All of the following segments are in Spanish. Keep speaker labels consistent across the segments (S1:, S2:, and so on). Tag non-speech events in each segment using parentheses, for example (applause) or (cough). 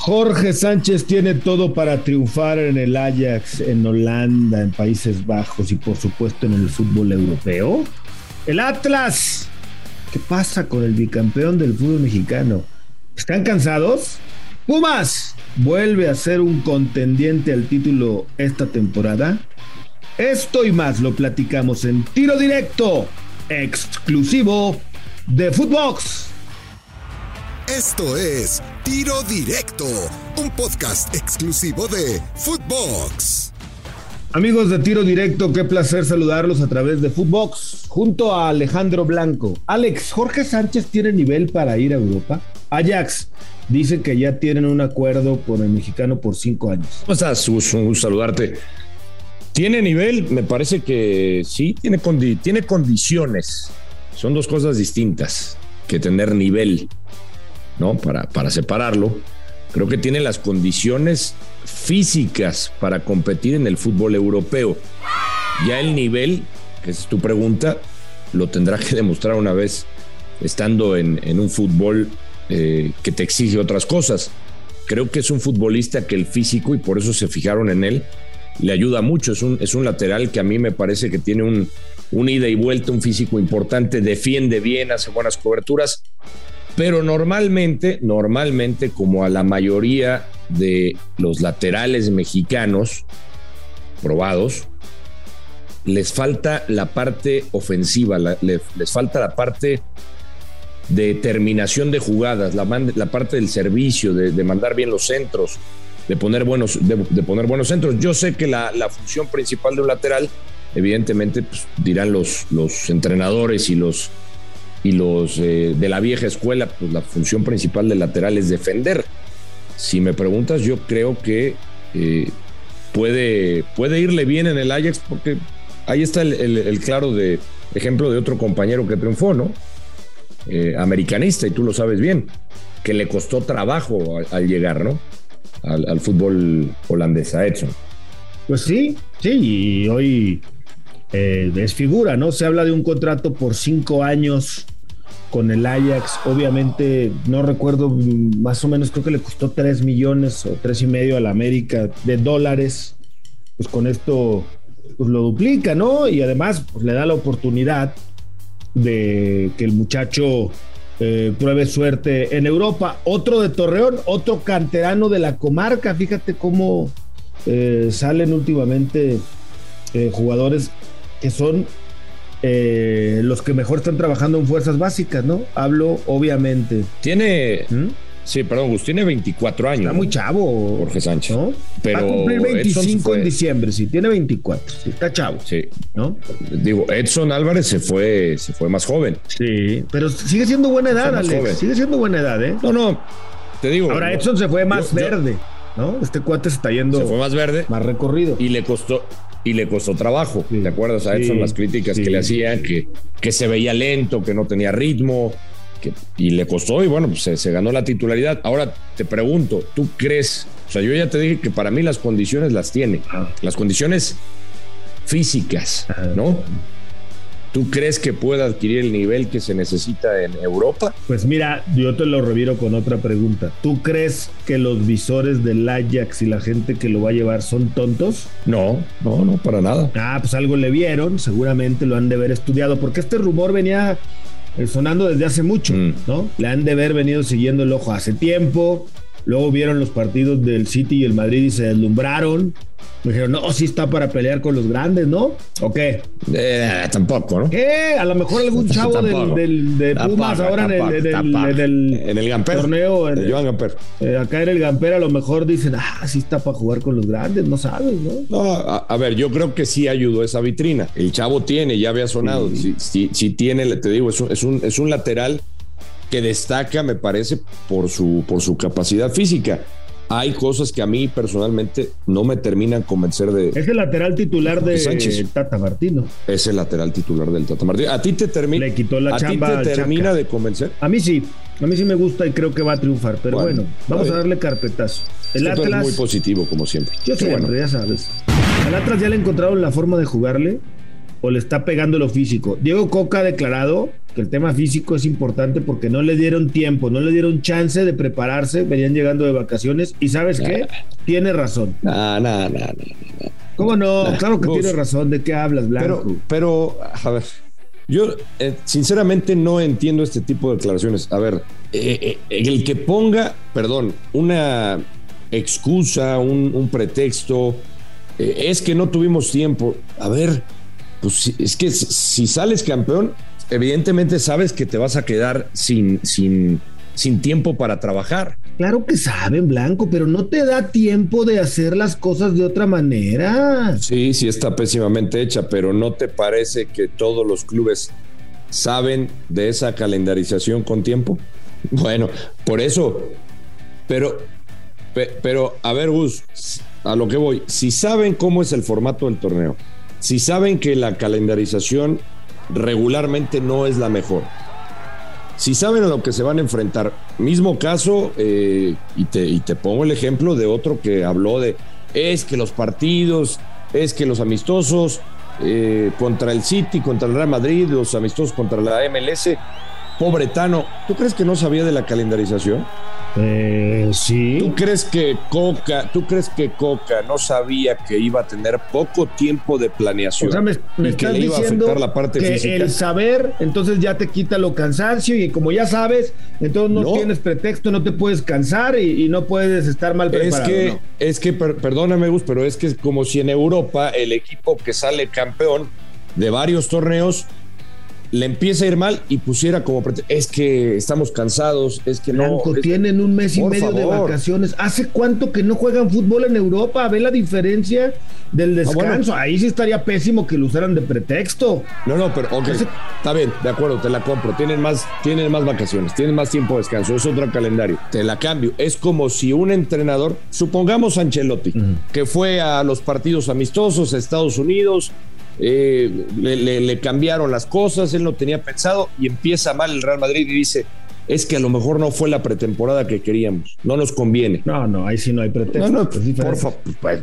S1: Jorge Sánchez tiene todo para triunfar en el Ajax, en Holanda, en Países Bajos y por supuesto en el fútbol europeo. El Atlas. ¿Qué pasa con el bicampeón del fútbol mexicano? ¿Están cansados? Pumas vuelve a ser un contendiente al título esta temporada. Esto y más lo platicamos en tiro directo, exclusivo de Footbox.
S2: Esto es Tiro Directo, un podcast exclusivo de Footbox.
S1: Amigos de Tiro Directo, qué placer saludarlos a través de Footbox junto a Alejandro Blanco. Alex, Jorge Sánchez tiene nivel para ir a Europa. Ajax dice que ya tienen un acuerdo con el mexicano por cinco años.
S3: ¿Cómo estás? Un gusto saludarte. ¿Tiene nivel? Me parece que sí, tiene, tiene condiciones. Son dos cosas distintas que tener nivel. ¿No? Para, para separarlo. Creo que tiene las condiciones físicas para competir en el fútbol europeo. Ya el nivel, que es tu pregunta, lo tendrá que demostrar una vez estando en, un fútbol eh, que te exige otras cosas. Creo que es un futbolista que el físico, y por eso se fijaron en él, le ayuda mucho. Es un, es un lateral que a mí me parece que tiene un, un ida y vuelta, un físico importante, defiende bien, hace buenas coberturas pero normalmente, normalmente, como a la mayoría de los laterales mexicanos probados, les falta la parte ofensiva, les, falta la parte de terminación de jugadas, la, parte del servicio, de, mandar bien los centros, de poner buenos, de, poner buenos centros. Yo sé que la, función principal de un lateral, evidentemente, pues, dirán los, los entrenadores y los y los eh, de la vieja escuela, pues la función principal del lateral es defender. Si me preguntas, yo creo que eh, puede, puede irle bien en el Ajax porque ahí está el, claro de, ejemplo de otro compañero que triunfó, ¿no? Eh, americanista, y tú lo sabes bien, que le costó trabajo al, llegar, ¿no? Al, fútbol holandés, a Edson.
S1: Pues sí, sí, y hoy es figura, ¿no? Se habla de un contrato por cinco años con el Ajax. Obviamente, no recuerdo, más o menos creo que le costó 3 millones o tres y medio a la América de dólares. Pues con esto pues lo duplica, ¿no? Y además pues, le da la oportunidad de que el muchacho eh, pruebe suerte en Europa. Otro de Torreón, otro canterano de la comarca. Fíjate cómo eh, salen últimamente eh, jugadores que son eh, los que mejor están trabajando en fuerzas básicas, ¿no? Hablo, obviamente.
S3: Tiene. ¿Mm? Sí, perdón, Gus, tiene 24 años.
S1: Está muy chavo.
S3: Jorge Sánchez.
S1: ¿no? Pero Va a cumplir 25 en diciembre, sí, tiene 24. Sí, está chavo.
S3: Sí. ¿No? Digo, Edson Álvarez se fue, se fue más joven.
S1: Sí, pero sigue siendo buena edad, Alex. Sigue siendo buena edad, ¿eh?
S3: No, no. Te digo.
S1: Ahora Edson se fue más verde, ¿no? Este cuate se está yendo.
S3: Se fue más verde.
S1: Más recorrido.
S3: Y le costó, y le costó trabajo. ¿Te acuerdas a Edson las críticas que le hacían? Que, que se veía lento, que no tenía ritmo. Que, y le costó y bueno, pues se, ganó la titularidad. Ahora te pregunto, ¿tú crees? O sea, yo ya te dije que para mí las condiciones las tiene. Las condiciones físicas, ¿no? ¿Tú crees que pueda adquirir el nivel que se necesita en Europa?
S1: Pues mira, yo te lo reviro con otra pregunta. ¿Tú crees que los visores del Ajax y la gente que lo va a llevar son tontos?
S3: No, no, no, para nada.
S1: Ah, pues algo le vieron, seguramente lo han de haber estudiado, porque este rumor venía eh, sonando desde hace mucho, mm. ¿no? Le han de haber venido siguiendo el ojo hace tiempo. Luego vieron los partidos del City y el Madrid y se deslumbraron. Me dijeron, no, sí está para pelear con los grandes, ¿no? ¿O qué?
S3: Eh, tampoco, ¿no?
S1: ¿Qué? A lo mejor algún chavo del, de Pumas ahora en, el,
S3: en, el, Gamper,
S1: torneo. En,
S3: el Joan Gamper.
S1: Eh, acá en el Gamper a lo mejor dicen, ah, sí está para jugar con los grandes, no sabes, ¿no?
S3: No, a, ver, yo creo que sí ayudó esa vitrina. El chavo tiene, ya había sonado. Sí, tiene, te digo, es es un, es un lateral que destaca, me parece, por su, por su capacidad física. Hay cosas que a mí personalmente no me terminan convencer de.
S1: Es el lateral titular de Sánchez. Tata Martino.
S3: Es el lateral titular del Tata Martino. ¿A ti te termina?
S1: Le quitó la ¿A ti te
S3: termina de convencer?
S1: A mí sí. A mí sí me gusta y creo que va a triunfar. Pero bueno, vamos a darle carpetazo.
S3: El Atlas. Es muy positivo, como siempre.
S1: Yo siempre, ya sabes. Al Atlas ya le encontraron la forma de jugarle o le está pegando lo físico. Diego Coca ha declarado que el tema físico es importante porque no le dieron tiempo, no le dieron chance de prepararse, venían llegando de vacaciones y ¿sabes qué? Tiene razón.
S3: No, no, no, no.
S1: ¿Cómo no? claro que tiene razón. ¿De qué hablas, Blanco?
S3: Pero, pero a ver, yo eh, sinceramente no entiendo este tipo de declaraciones. A ver, eh, eh, el que ponga, perdón, una excusa, un, pretexto, es que no tuvimos tiempo. A ver, pues es que si sales campeón, evidentemente sabes que te vas a quedar sin, sin, sin tiempo para trabajar.
S1: Claro que saben, Blanco, pero no te da tiempo de hacer las cosas de otra manera.
S3: Sí, sí está pésimamente hecha, pero ¿no te parece que todos los clubes saben de esa calendarización con tiempo? Bueno, por eso, pero, pero a ver, Gus, a lo que voy, si saben cómo es el formato del torneo, si saben que la calendarización regularmente no es la mejor. Si saben a lo que se van a enfrentar, mismo caso, eh, y, te, y te pongo el ejemplo de otro que habló de, es que los partidos, es que los amistosos eh, contra el City, contra el Real Madrid, los amistosos contra la MLS, pobretano, ¿tú crees que no sabía de la calendarización?
S1: Eh, sí.
S3: ¿Tú crees que Coca, tú crees que Coca no sabía que iba a tener poco tiempo de planeación?
S1: O sea, me, estás diciendo la parte que el saber, entonces ya te quita lo cansancio y como ya sabes, entonces no, tienes pretexto, no te puedes cansar y, no puedes estar mal preparado.
S3: Es que, es que perdóname, Gus, pero es que es como si en Europa el equipo que sale campeón de varios torneos le empieza a ir mal y pusiera como es que estamos cansados, es que no.
S1: tienen un mes y medio de vacaciones. ¿Hace cuánto que no juegan fútbol en Europa? ¿Ve la diferencia del ah, descanso? Ahí sí estaría pésimo que lo usaran de pretexto.
S3: No, no, pero ok, está bien, de acuerdo, te la compro. Tienen más, tienen más vacaciones, tienen más tiempo de descanso, es otro calendario. Te la cambio. Es como si un entrenador, supongamos Ancelotti, que fue a los partidos amistosos a Estados Unidos, eh, le, cambiaron las cosas, él no tenía pensado y empieza mal el Real Madrid y dice, es que a lo mejor no fue la pretemporada que queríamos, no nos conviene.
S1: No, no, ahí sí no hay pretexto.
S3: No, no, por favor, pues,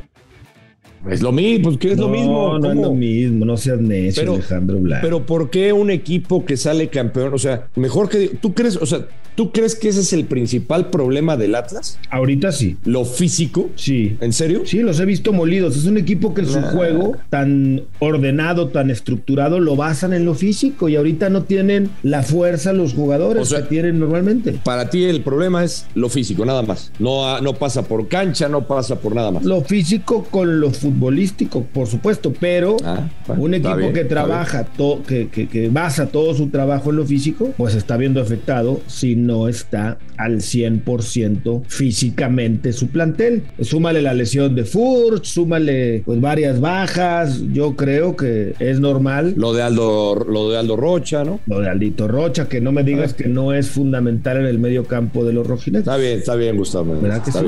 S3: es lo mismo, pues que es lo mismo.
S1: No, es lo mismo, no seas necio, Alejandro Blanco.
S3: Pero ¿por qué un equipo que sale campeón? O sea, mejor que. ¿Tú crees, o sea, ¿tú crees que ese es el principal problema del Atlas?
S1: Ahorita sí.
S3: ¿Lo físico?
S1: Sí.
S3: ¿En serio?
S1: Sí, los he visto molidos. Es un equipo que su juego tan ordenado, tan estructurado, lo basan en lo físico y ahorita no tienen la fuerza los jugadores que tienen normalmente.
S3: Para ti el problema es lo físico, nada más. No, no pasa por cancha, no pasa por nada más.
S1: Lo físico con lo futbolístico, por supuesto, pero ah, un equipo que trabaja, que, que, basa todo su trabajo en lo físico, pues está viendo afectado si no está al 100% físicamente su plantel. Súmale la lesión de Furch, súmale pues varias bajas, yo creo que es normal.
S3: Lo de Aldo, lo de Aldo Rocha, ¿no?
S1: Lo de Aldito Rocha, que no me digas que no es fundamental en el medio campo de los rojinetes.
S3: Está bien, está bien, Gustavo.
S1: ¿Verdad que sí?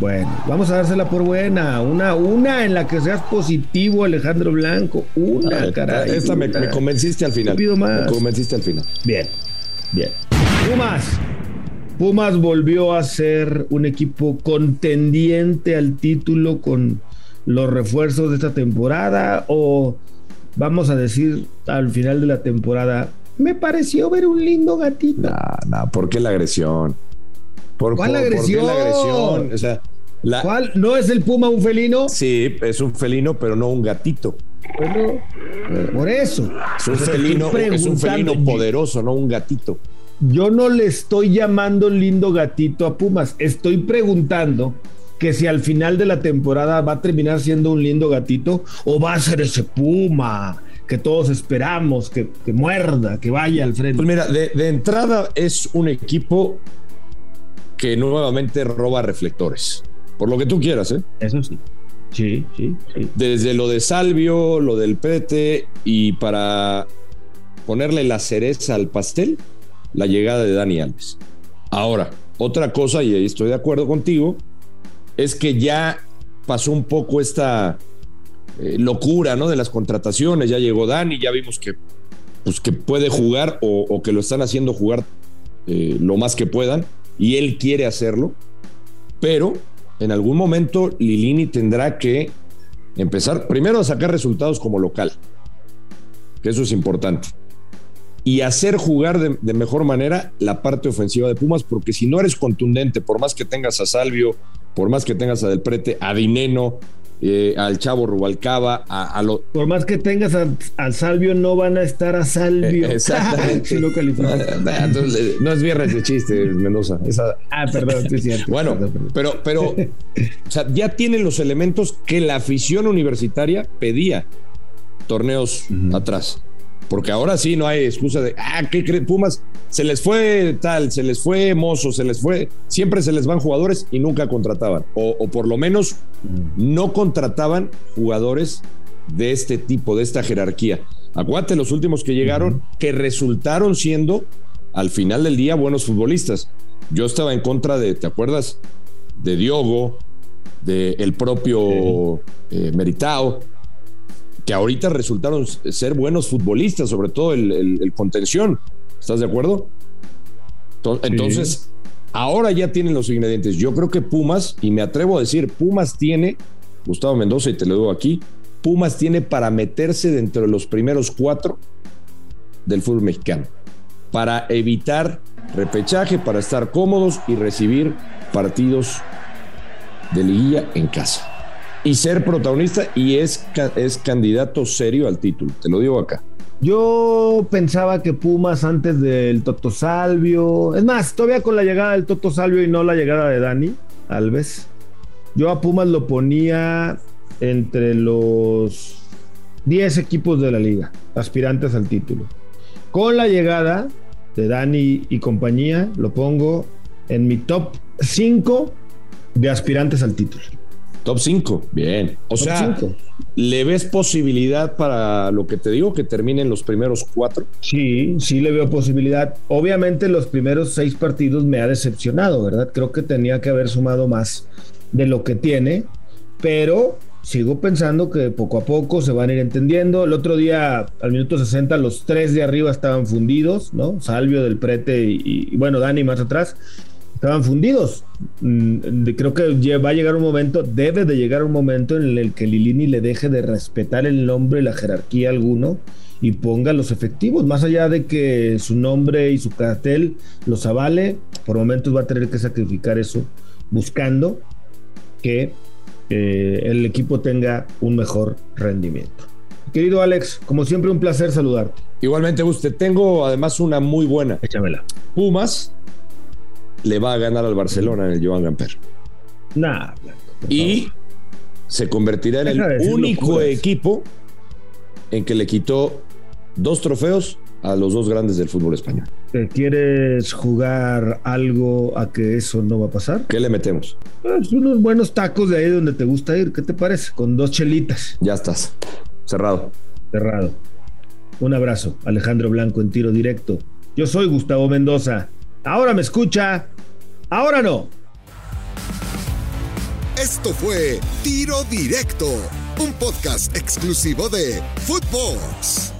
S1: Bueno, vamos a dársela por buena. Una, una en la que seas positivo, Alejandro Blanco. Una, caray.
S3: Esta me, convenciste al final. Pido más. Me convenciste al final.
S1: Bien, bien. Pumas. Pumas volvió a ser un equipo contendiente al título con los refuerzos de esta temporada o vamos a decir al final de la temporada, me pareció ver un lindo gatito.
S3: No, no, ¿por qué la agresión?
S1: ¿Por, ¿Cuál agresión? ¿por qué la agresión? O sea, ¿Cuál? ¿No es el puma un felino?
S3: Sí, es un felino, pero no un gatito.
S1: Bueno, por eso.
S3: Es un, felino, es un felino poderoso, no un gatito.
S1: Yo no le estoy llamando lindo gatito a Pumas. Estoy preguntando que si al final de la temporada va a terminar siendo un lindo gatito o va a ser ese Puma que todos esperamos, que, muerda, que vaya al frente.
S3: Pues mira, de entrada es un equipo que nuevamente roba reflectores por lo que tú quieras, ¿eh?
S1: Eso sí. Sí, sí, sí.
S3: Desde lo de Salvio, lo del Prete y para ponerle la cereza al pastel, la llegada de Dani Alves. Ahora, otra cosa, y ahí estoy de acuerdo contigo, es que ya pasó un poco esta eh, locura, ¿no? De las contrataciones. Ya llegó Dani, ya vimos que, pues, que puede jugar o, que lo están haciendo jugar eh, lo más que puedan, y él quiere hacerlo, pero en algún momento Lilini tendrá que empezar primero a sacar resultados como local, que eso es importante. Y hacer jugar de, mejor manera la parte ofensiva de Pumas, porque si no eres contundente, por más que tengas a Salvio, por más que tengas a Del Prete, a Dineno, eh, al Chavo Rubalcaba, a, lo...
S1: Por más que tengas a, Salvio, no van a estar a Salvio.
S3: Eh, (laughs) exactamente. (laughs) no, es viernes de chiste, Mendoza.
S1: Ah, perdón, sí, cierto.
S3: Bueno, pero, pero o sea, ya tienen los elementos que la afición universitaria pedía torneos atrás. Porque ahora sí no hay excusa de, ah, ¿qué creen? Pumas? Se les fue tal, se les fue Mozo, se les fue. Siempre se les van jugadores y nunca contrataban. O, por lo menos no contrataban jugadores de este tipo, de esta jerarquía. Acuérdate los últimos que llegaron, que resultaron siendo, al final del día, buenos futbolistas. Yo estaba en contra de, ¿te acuerdas? De Diogo, de el propio eh, Meritao que ahorita resultaron ser buenos futbolistas, sobre todo el, contención. ¿Estás de acuerdo? Entonces, ahora ya tienen los ingredientes. Yo creo que Pumas, y me atrevo a decir, Pumas tiene, Gustavo Mendoza, y te lo digo aquí, Pumas tiene para meterse dentro de los primeros cuatro del fútbol mexicano, para evitar repechaje, para estar cómodos y recibir partidos de liguilla en casa y ser protagonista y es, es candidato serio al título, te lo digo acá.
S1: Yo pensaba que Pumas antes del Toto Salvio, es más, todavía con la llegada del Toto Salvio y no la llegada de Dani Alves, yo a Pumas lo ponía entre los 10 equipos de la liga, aspirantes al título. Con la llegada de Dani y compañía, lo pongo en mi top 5 de aspirantes al título.
S3: Top 5, bien. O sea, ¿le ves posibilidad para lo que te digo, que terminen los primeros cuatro?
S1: Sí, sí le veo posibilidad. Obviamente los primeros seis partidos me ha decepcionado, ¿verdad? Creo que tenía que haber sumado más de lo que tiene, pero sigo pensando que poco a poco se van a ir entendiendo. El otro día, al minuto 60, los tres de arriba estaban fundidos, ¿no? Salvio del Prete y, y bueno, Dani más atrás estaban fundidos. Mm, creo que va a llegar un momento, debe de llegar un momento en el que Lilini le deje de respetar el nombre y la jerarquía alguno y ponga los efectivos. Más allá de que su nombre y su cartel los avale, por momentos va a tener que sacrificar eso, buscando que eh, el equipo tenga un mejor rendimiento. Querido Alex, como siempre, un placer saludarte.
S3: Igualmente, usted tengo además una muy buena.
S1: Échamela.
S3: Pumas le va a ganar al Barcelona en el Joan Gamper.
S1: Nah,
S3: y se convertirá en el único equipo en que le quitó dos trofeos a los dos grandes del fútbol español.
S1: ¿Quieres jugar algo a que eso no va a pasar?
S3: ¿Qué le metemos?
S1: Pues unos buenos tacos de ahí donde te gusta ir. ¿Qué te parece? Con dos chelitas.
S3: Ya estás. Cerrado.
S1: Cerrado. Un abrazo, Alejandro Blanco en tiro directo. Yo soy Gustavo Mendoza. Ahora me escucha, ahora no.
S2: Esto fue Tiro Directo, un podcast exclusivo de Footbox.